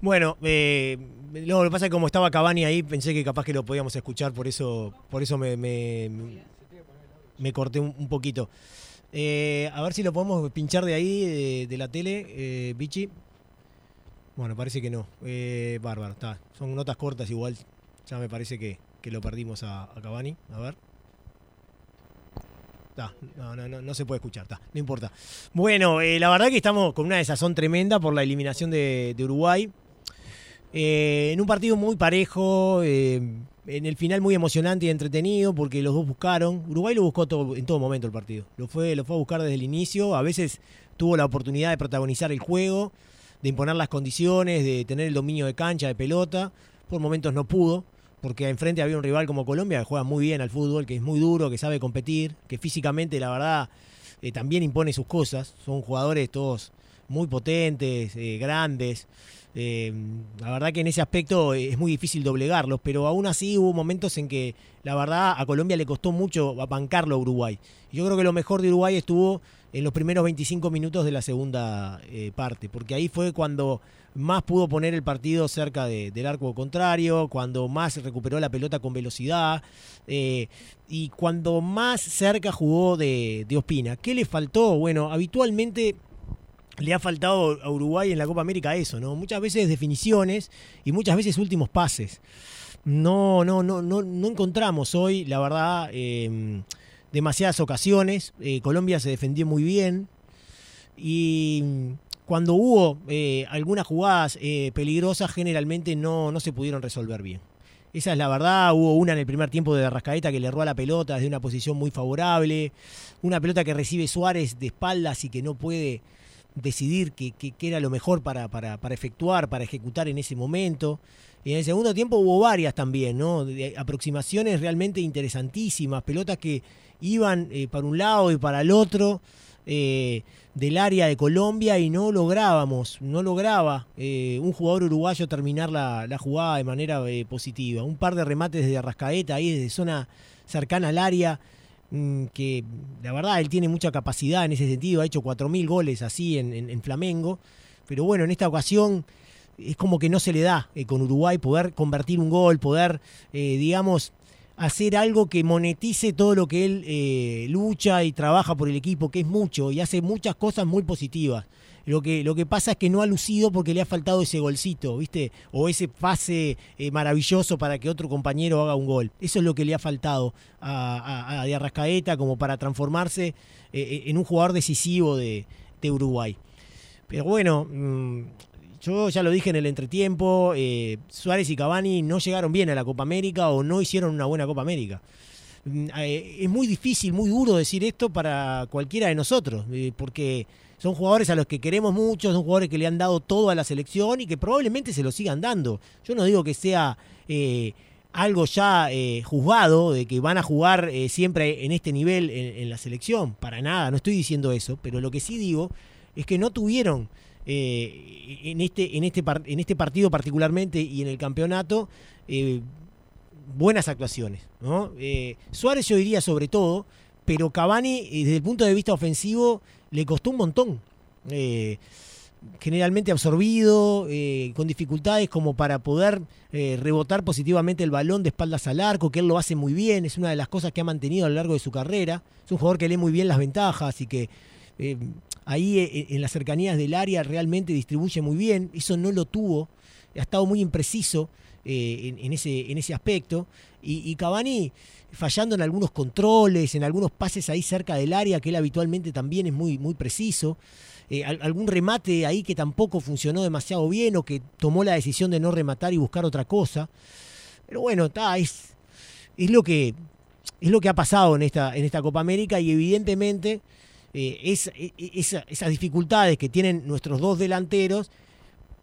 Bueno, eh, lo que pasa es que como estaba Cavani ahí, pensé que capaz que lo podíamos escuchar, por eso, por eso me, me, me corté un, poquito. Eh, a ver si lo podemos pinchar de ahí, de, la tele, eh, Bichi. Bueno, parece que no. Eh, bárbaro, está. Son notas cortas igual. Ya me parece que, que lo perdimos a, a Cavani. A ver. Está, no, no, no, se puede escuchar, está, no importa. Bueno, eh, la verdad que estamos con una desazón tremenda por la eliminación de Uruguay. Eh, en un partido muy parejo, eh, en el final muy emocionante y entretenido porque los dos buscaron. Uruguay lo buscó en todo momento el partido. Lo fue, lo fue a buscar desde el inicio. A veces tuvo la oportunidad de protagonizar el juego, de imponer las condiciones, de tener el dominio de cancha, de pelota. Por momentos no pudo, porque enfrente había un rival como Colombia que juega muy bien al fútbol, que es muy duro, que sabe competir, que físicamente, la verdad, eh, también impone sus cosas. Son jugadores todos muy potentes, eh, grandes. Eh, la verdad que en ese aspecto es muy difícil doblegarlos, pero aún así hubo momentos en que la verdad a Colombia le costó mucho bancarlo a Uruguay. Yo creo que lo mejor de Uruguay estuvo en los primeros 25 minutos de la segunda eh, parte, porque ahí fue cuando más pudo poner el partido cerca de, del arco contrario, cuando más recuperó la pelota con velocidad y cuando más cerca jugó de, de Ospina. ¿Qué le faltó? Bueno, habitualmente le ha faltado a Uruguay en la Copa América eso, ¿no? Muchas veces definiciones y muchas veces últimos pases. No, no, no, no, no encontramos hoy, la verdad, eh, demasiadas ocasiones. Eh, Colombia se defendió muy bien. Y cuando hubo eh, algunas jugadas eh, peligrosas, generalmente no, no se pudieron resolver bien. Esa es la verdad. Hubo una en el primer tiempo de Rascaeta que le erró a la pelota desde una posición muy favorable. Una pelota que recibe Suárez de espaldas y que no puede decidir qué era lo mejor para, para, para, efectuar, para ejecutar en ese momento. Y en el segundo tiempo hubo varias también, ¿no? De aproximaciones realmente interesantísimas, pelotas que iban eh, para un lado y para el otro eh, del área de Colombia y no lográbamos, no lograba eh, un jugador uruguayo terminar la, la jugada de manera positiva. Un par de remates de Arrascaeta ahí desde zona cercana al área que la verdad él tiene mucha capacidad en ese sentido, ha hecho 4.000 goles así en, en, en, Flamengo, pero bueno, en esta ocasión es como que no se le da eh, con Uruguay poder convertir un gol, poder, eh, digamos, hacer algo que monetice todo lo que él eh, lucha y trabaja por el equipo, que es mucho, y hace muchas cosas muy positivas. Lo que, lo que pasa es que no ha lucido porque le ha faltado ese golcito, ¿viste? O ese pase eh, maravilloso para que otro compañero haga un gol. Eso es lo que le ha faltado a, a, Arrascaeta como para transformarse eh, en un jugador decisivo de, de Uruguay. Pero bueno, mmm, yo ya lo dije en el entretiempo, eh, Suárez y Cavani no llegaron bien a la Copa América o no hicieron una buena Copa América. Eh, es muy difícil, muy duro decir esto para cualquiera de nosotros, eh, porque son jugadores a los que queremos mucho, son jugadores que le han dado todo a la selección y que probablemente se lo sigan dando. Yo no digo que sea eh, algo ya juzgado, de que van a jugar siempre en este nivel en, en, la selección, para nada, no estoy diciendo eso, pero lo que sí digo es que no tuvieron en, este, en, este en este partido particularmente y en el campeonato buenas actuaciones. Eh, Suárez yo diría sobre todo, pero Cavani desde el punto de vista ofensivo le costó un montón. generalmente absorbido, con dificultades como para poder rebotar positivamente el balón de espaldas al arco, que él lo hace muy bien, es una de las cosas que ha mantenido a lo largo de su carrera. Es un jugador que lee muy bien las ventajas y que eh, ahí eh, en las cercanías del área realmente distribuye muy bien, eso no lo tuvo, ha estado muy impreciso eh, en, ese, en ese aspecto, y, y, Cavani fallando en algunos controles, en algunos pases ahí cerca del área, que él habitualmente también es muy, muy preciso, eh, algún remate ahí que tampoco funcionó demasiado bien o que tomó la decisión de no rematar y buscar otra cosa, pero bueno, está, es, es, lo que, es lo que ha pasado en esta, en esta Copa América y evidentemente eh, es, es, esas dificultades que tienen nuestros dos delanteros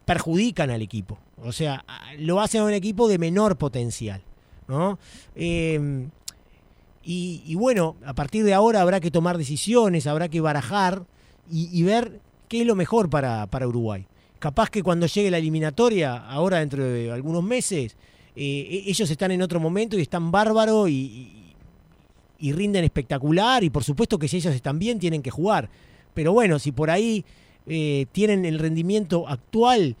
perjudican al equipo. O sea, lo hacen a un equipo de menor potencial. ¿no? Eh, y, bueno, a partir de ahora habrá que tomar decisiones, habrá que barajar y, ver qué es lo mejor para, para, Uruguay. Capaz que cuando llegue la eliminatoria, ahora dentro de algunos meses, eh, ellos están en otro momento y están bárbaros y, y rinden espectacular y por supuesto que si ellos están bien tienen que jugar. Pero bueno, si por ahí eh, tienen el rendimiento actual,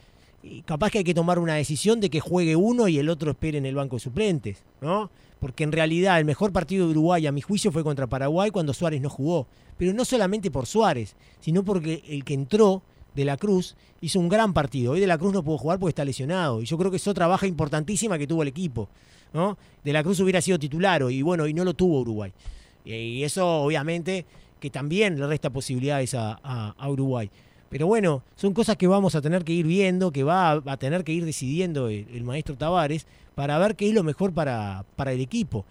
capaz que hay que tomar una decisión de que juegue uno y el otro espere en el banco de suplentes, ¿no? Porque en realidad el mejor partido de Uruguay, a mi juicio, fue contra Paraguay cuando Suárez no jugó. Pero no solamente por Suárez, sino porque el que entró de la Cruz hizo un gran partido. Hoy de la Cruz no pudo jugar porque está lesionado. Y yo creo que es otra baja importantísima que tuvo el equipo. ¿no? De la Cruz hubiera sido titular y bueno, y no lo tuvo Uruguay. Y eso obviamente que también le resta posibilidades a Uruguay. Pero bueno, son cosas que vamos a tener que ir viendo, que va a, tener que ir decidiendo el, maestro Tavares para ver qué es lo mejor para, para el equipo.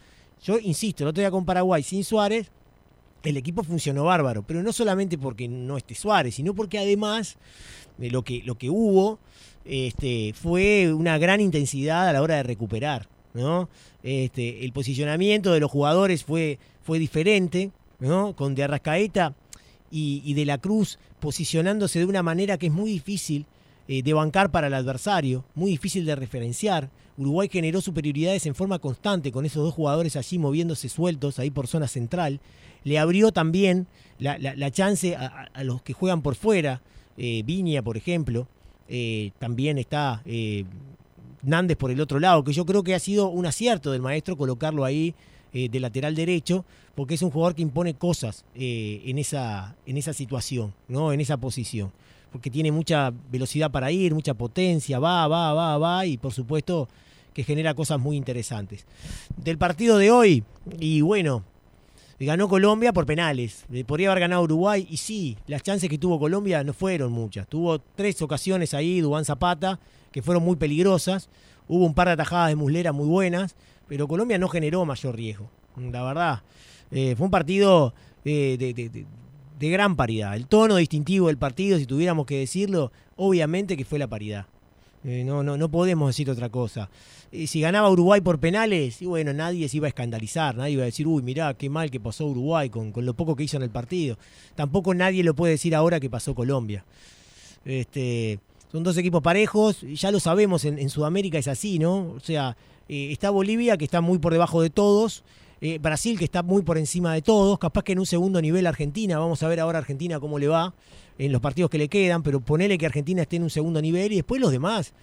Yo insisto, el otro día con Paraguay sin Suárez, el equipo funcionó bárbaro, pero no solamente porque no esté Suárez, sino porque además de lo que, lo que hubo este, fue una gran intensidad a la hora de recuperar. ¿no? Este, el posicionamiento de los jugadores fue, fue diferente, ¿no? con De Arrascaeta y, De la Cruz posicionándose de una manera que es muy difícil eh, de bancar para el adversario, muy difícil de referenciar. Uruguay generó superioridades en forma constante con esos dos jugadores allí moviéndose sueltos ahí por zona central. Le abrió también la, chance a, los que juegan por fuera, eh, Viña por ejemplo, eh, también está Nández por el otro lado, que yo creo que ha sido un acierto del maestro colocarlo ahí eh, de lateral derecho, porque es un jugador que impone cosas eh, en, esa, en esa situación, ¿no? en esa posición. Porque tiene mucha velocidad para ir, mucha potencia, va, va, va, va, y por supuesto que genera cosas muy interesantes. Del partido de hoy, y bueno, ganó Colombia por penales. Eh, podría haber ganado Uruguay, y sí, las chances que tuvo Colombia no fueron muchas. Tuvo tres ocasiones ahí, Dubán Zapata, que fueron muy peligrosas. Hubo un par de atajadas de Muslera muy buenas pero Colombia no generó mayor riesgo, la verdad. Eh, fue un partido de, gran paridad. El tono distintivo del partido, si tuviéramos que decirlo, obviamente que fue la paridad. Eh, no, no, no podemos decir otra cosa. Eh, si ganaba Uruguay por penales, y bueno, nadie se iba a escandalizar, nadie iba a decir, uy, mirá, qué mal que pasó Uruguay con, con lo poco que hizo en el partido. Tampoco nadie lo puede decir ahora que pasó Colombia. Este, son dos equipos parejos, ya lo sabemos, en, Sudamérica es así, ¿no? O sea, eh, está Bolivia, que está muy por debajo de todos. Eh, Brasil, que está muy por encima de todos. Capaz que en un segundo nivel Argentina. Vamos a ver ahora Argentina cómo le va en los partidos que le quedan. Pero ponele que Argentina esté en un segundo nivel y después los demás.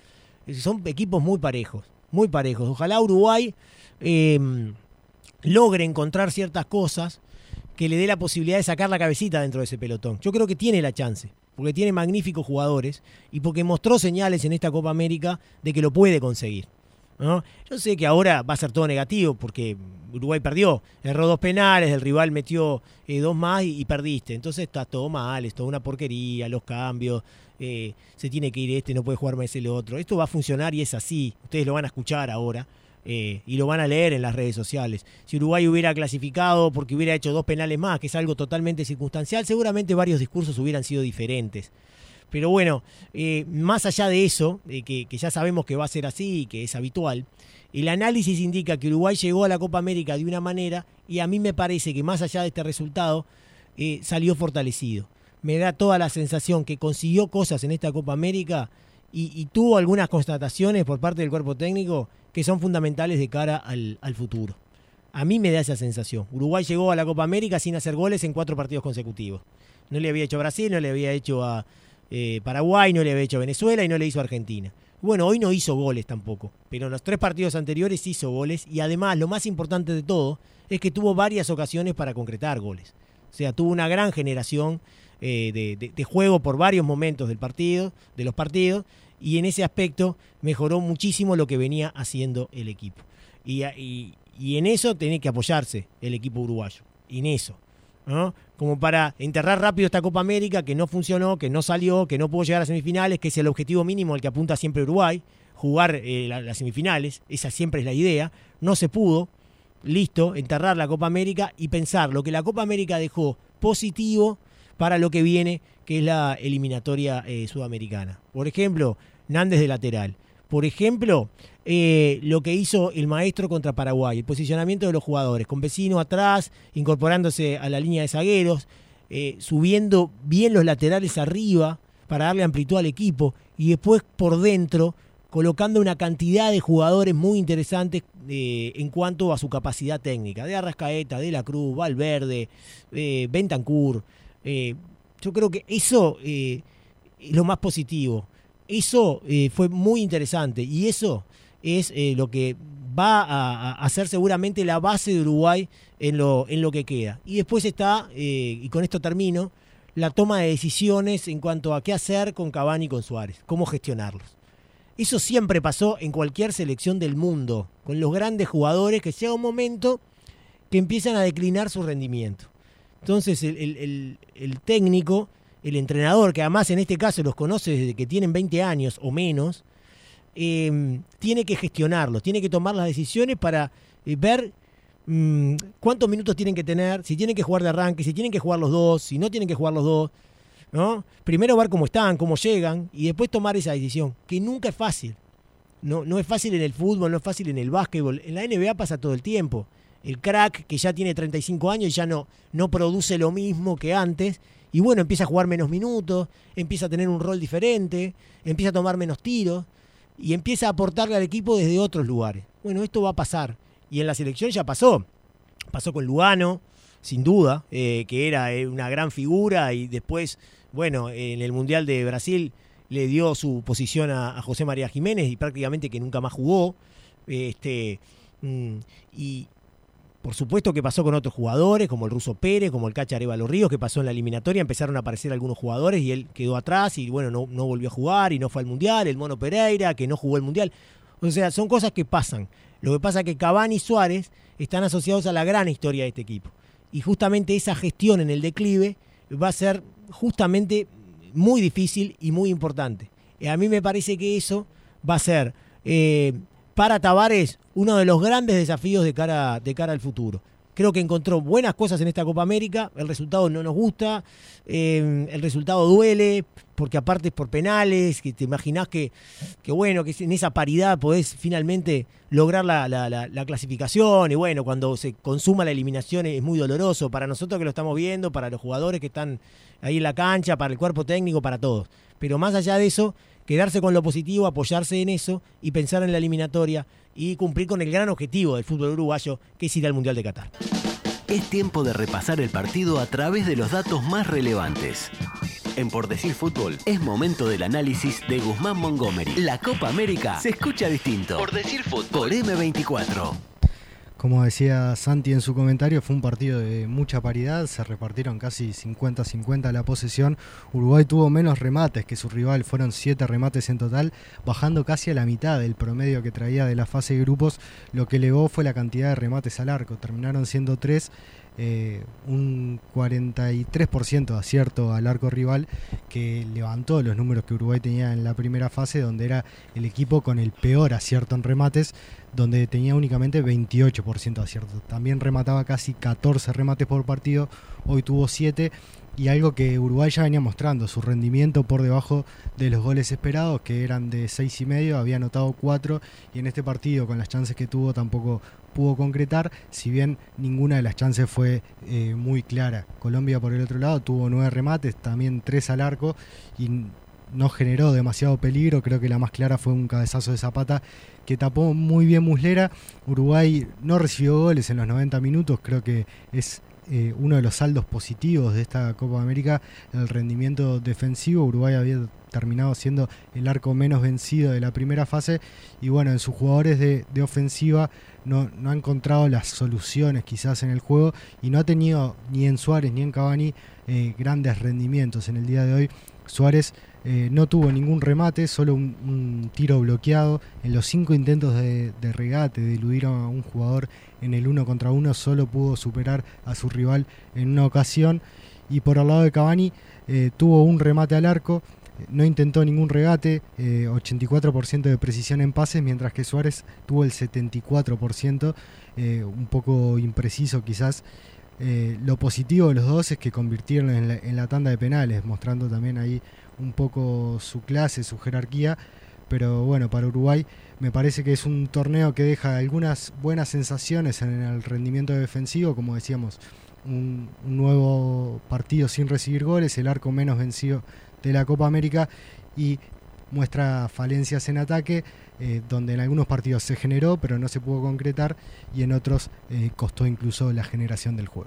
Eh, son equipos muy parejos. Muy parejos. Ojalá Uruguay logre encontrar ciertas cosas que le dé la posibilidad de sacar la cabecita dentro de ese pelotón. Yo creo que tiene la chance, porque tiene magníficos jugadores y porque mostró señales en esta Copa América de que lo puede conseguir. Yo sé que ahora va a ser todo negativo porque Uruguay perdió, erró dos penales, el rival metió eh, dos más y, perdiste. Entonces está todo mal, es toda una porquería, los cambios, eh, se tiene que ir este, no puede jugar más el otro. Esto va a funcionar y es así. Ustedes lo van a escuchar ahora. Eh, y lo van a leer en las redes sociales. Si Uruguay hubiera clasificado porque hubiera hecho dos penales más, que es algo totalmente circunstancial, seguramente varios discursos hubieran sido diferentes. Pero bueno, eh, más allá de eso, que, ya sabemos que va a ser así y que es habitual, el análisis indica que Uruguay llegó a la Copa América de una manera y a mí me parece que más allá de este resultado eh, salió fortalecido. Me da toda la sensación que consiguió cosas en esta Copa América y, tuvo algunas constataciones por parte del cuerpo técnico que son fundamentales de cara al, al futuro. A mí me da esa sensación. Uruguay llegó a la Copa América sin hacer goles en cuatro partidos consecutivos. No le había hecho a Brasil, no le había hecho a, eh, Paraguay, no le había hecho a Venezuela y no le hizo a Argentina. Bueno, hoy no hizo goles tampoco, pero en los tres partidos anteriores hizo goles y además lo más importante de todo es que tuvo varias ocasiones para concretar goles. O sea, tuvo una gran generación eh, de, juego por varios momentos del partido, de los partidos, y en ese aspecto mejoró muchísimo lo que venía haciendo el equipo. Y, y en eso tiene que apoyarse el equipo uruguayo, en eso. Como para enterrar rápido esta Copa América que no funcionó, que no salió, que no pudo llegar a semifinales, que es el objetivo mínimo al que apunta siempre Uruguay, jugar eh, las semifinales, esa siempre es la idea, no se pudo, listo, enterrar la Copa América y pensar lo que la Copa América dejó positivo para lo que viene, que es la eliminatoria eh, sudamericana. Por ejemplo, Nández de lateral. Por ejemplo, eh, lo que hizo el maestro contra Paraguay, el posicionamiento de los jugadores, con vecino atrás, incorporándose a la línea de zagueros, eh, subiendo bien los laterales arriba para darle amplitud al equipo y después por dentro colocando una cantidad de jugadores muy interesantes eh, en cuanto a su capacidad técnica, de Arrascaeta, de La Cruz, Valverde, Bentancur. Yo creo que eso es lo más positivo eso eh, fue muy interesante y eso es eh, lo que va a, ser seguramente la base de Uruguay en lo, en lo que queda. Y después está, eh, y con esto termino, la toma de decisiones en cuanto a qué hacer con Cavani y con Suárez, cómo gestionarlos. Eso siempre pasó en cualquier selección del mundo, con los grandes jugadores que llega un momento que empiezan a declinar su rendimiento. Entonces el, técnico, el entrenador, que además en este caso los conoce desde que tienen 20 años o menos, eh, tiene que gestionarlos, tiene que tomar las decisiones para eh, ver mmm, cuántos minutos tienen que tener, si tienen que jugar de arranque, si tienen que jugar los dos, si no tienen que jugar los dos. ¿no? Primero ver cómo están, cómo llegan y después tomar esa decisión, que nunca es fácil. No, no es fácil en el fútbol, no es fácil en el básquetbol. En la NBA pasa todo el tiempo. El crack que ya tiene 35 años y ya no, no produce lo mismo que antes. Y bueno, empieza a jugar menos minutos, empieza a tener un rol diferente, empieza a tomar menos tiros y empieza a aportarle al equipo desde otros lugares. Bueno, esto va a pasar. Y en la selección ya pasó. Pasó con Lugano, sin duda, eh, que era eh, una gran figura y después, bueno, en el Mundial de Brasil le dio su posición a, a José María Jiménez y prácticamente que nunca más jugó. Este, mm, y por supuesto que pasó con otros jugadores, como el ruso Pérez, como el Cacha Arevalo Ríos, que pasó en la eliminatoria, empezaron a aparecer algunos jugadores y él quedó atrás y bueno, no, no volvió a jugar y no fue al Mundial, el Mono Pereira, que no jugó el Mundial. O sea, son cosas que pasan. Lo que pasa es que Cavani y Suárez están asociados a la gran historia de este equipo. Y justamente esa gestión en el declive va a ser justamente muy difícil y muy importante. A mí me parece que eso va a ser eh, para Tavares uno de los grandes desafíos de cara, de cara al futuro. Creo que encontró buenas cosas en esta Copa América. El resultado no nos gusta. Eh, el resultado duele, porque aparte es por penales, que te imaginás que, que bueno, que en esa paridad podés finalmente lograr la, la, la, la, clasificación. Y bueno, cuando se consuma la eliminación es muy doloroso. Para nosotros que lo estamos viendo, para los jugadores que están ahí en la cancha, para el cuerpo técnico, para todos. Pero más allá de eso, quedarse con lo positivo, apoyarse en eso y pensar en la eliminatoria y cumplir con el gran objetivo del fútbol uruguayo, que es ir al Mundial de Qatar. Es tiempo de repasar el partido a través de los datos más relevantes. En Por Decir Fútbol es momento del análisis de Guzmán Montgomery. La Copa América se escucha distinto. Por Decir Fútbol. Por M24. Como decía Santi en su comentario, fue un partido de mucha paridad, se repartieron casi 50-50 la posesión. Uruguay tuvo menos remates que su rival, fueron 7 remates en total, bajando casi a la mitad del promedio que traía de la fase de grupos. Lo que elevó fue la cantidad de remates al arco, terminaron siendo 3. Eh, un 43% de acierto al arco rival que levantó los números que Uruguay tenía en la primera fase, donde era el equipo con el peor acierto en remates, donde tenía únicamente 28% de acierto. También remataba casi 14 remates por partido, hoy tuvo 7 y algo que Uruguay ya venía mostrando, su rendimiento por debajo de los goles esperados, que eran de 6 y medio, había anotado 4 y en este partido con las chances que tuvo tampoco pudo concretar, si bien ninguna de las chances fue eh, muy clara. Colombia por el otro lado tuvo 9 remates, también 3 al arco y no generó demasiado peligro, creo que la más clara fue un cabezazo de Zapata que tapó muy bien Muslera. Uruguay no recibió goles en los 90 minutos, creo que es eh, uno de los saldos positivos de esta Copa América, el rendimiento defensivo. Uruguay había terminado siendo el arco menos vencido de la primera fase y bueno, en sus jugadores de, de ofensiva no, no, ha encontrado las soluciones quizás en el juego y no ha tenido ni en Suárez ni en Cavani eh, grandes rendimientos en el día de hoy. Suárez eh, no tuvo ningún remate, solo un, tiro bloqueado. En los cinco intentos de, regate, de eludir a un jugador en el uno contra uno, solo pudo superar a su rival en una ocasión. Y por el lado de Cavani, eh, tuvo un remate al arco, no intentó ningún regate, eh, 84% de precisión en pases, mientras que Suárez tuvo el 74%, eh, un poco impreciso quizás. Eh, lo positivo de los dos es que convirtieron en la, tanda de penales, mostrando también ahí un poco su clase, su jerarquía. Pero bueno, para Uruguay me parece que es un torneo que deja algunas buenas sensaciones en el rendimiento defensivo, como decíamos, un, un nuevo partido sin recibir goles, el arco menos vencido de la Copa América y muestra falencias en ataque, eh, donde en algunos partidos se generó pero no se pudo concretar y en otros eh, costó incluso la generación del juego.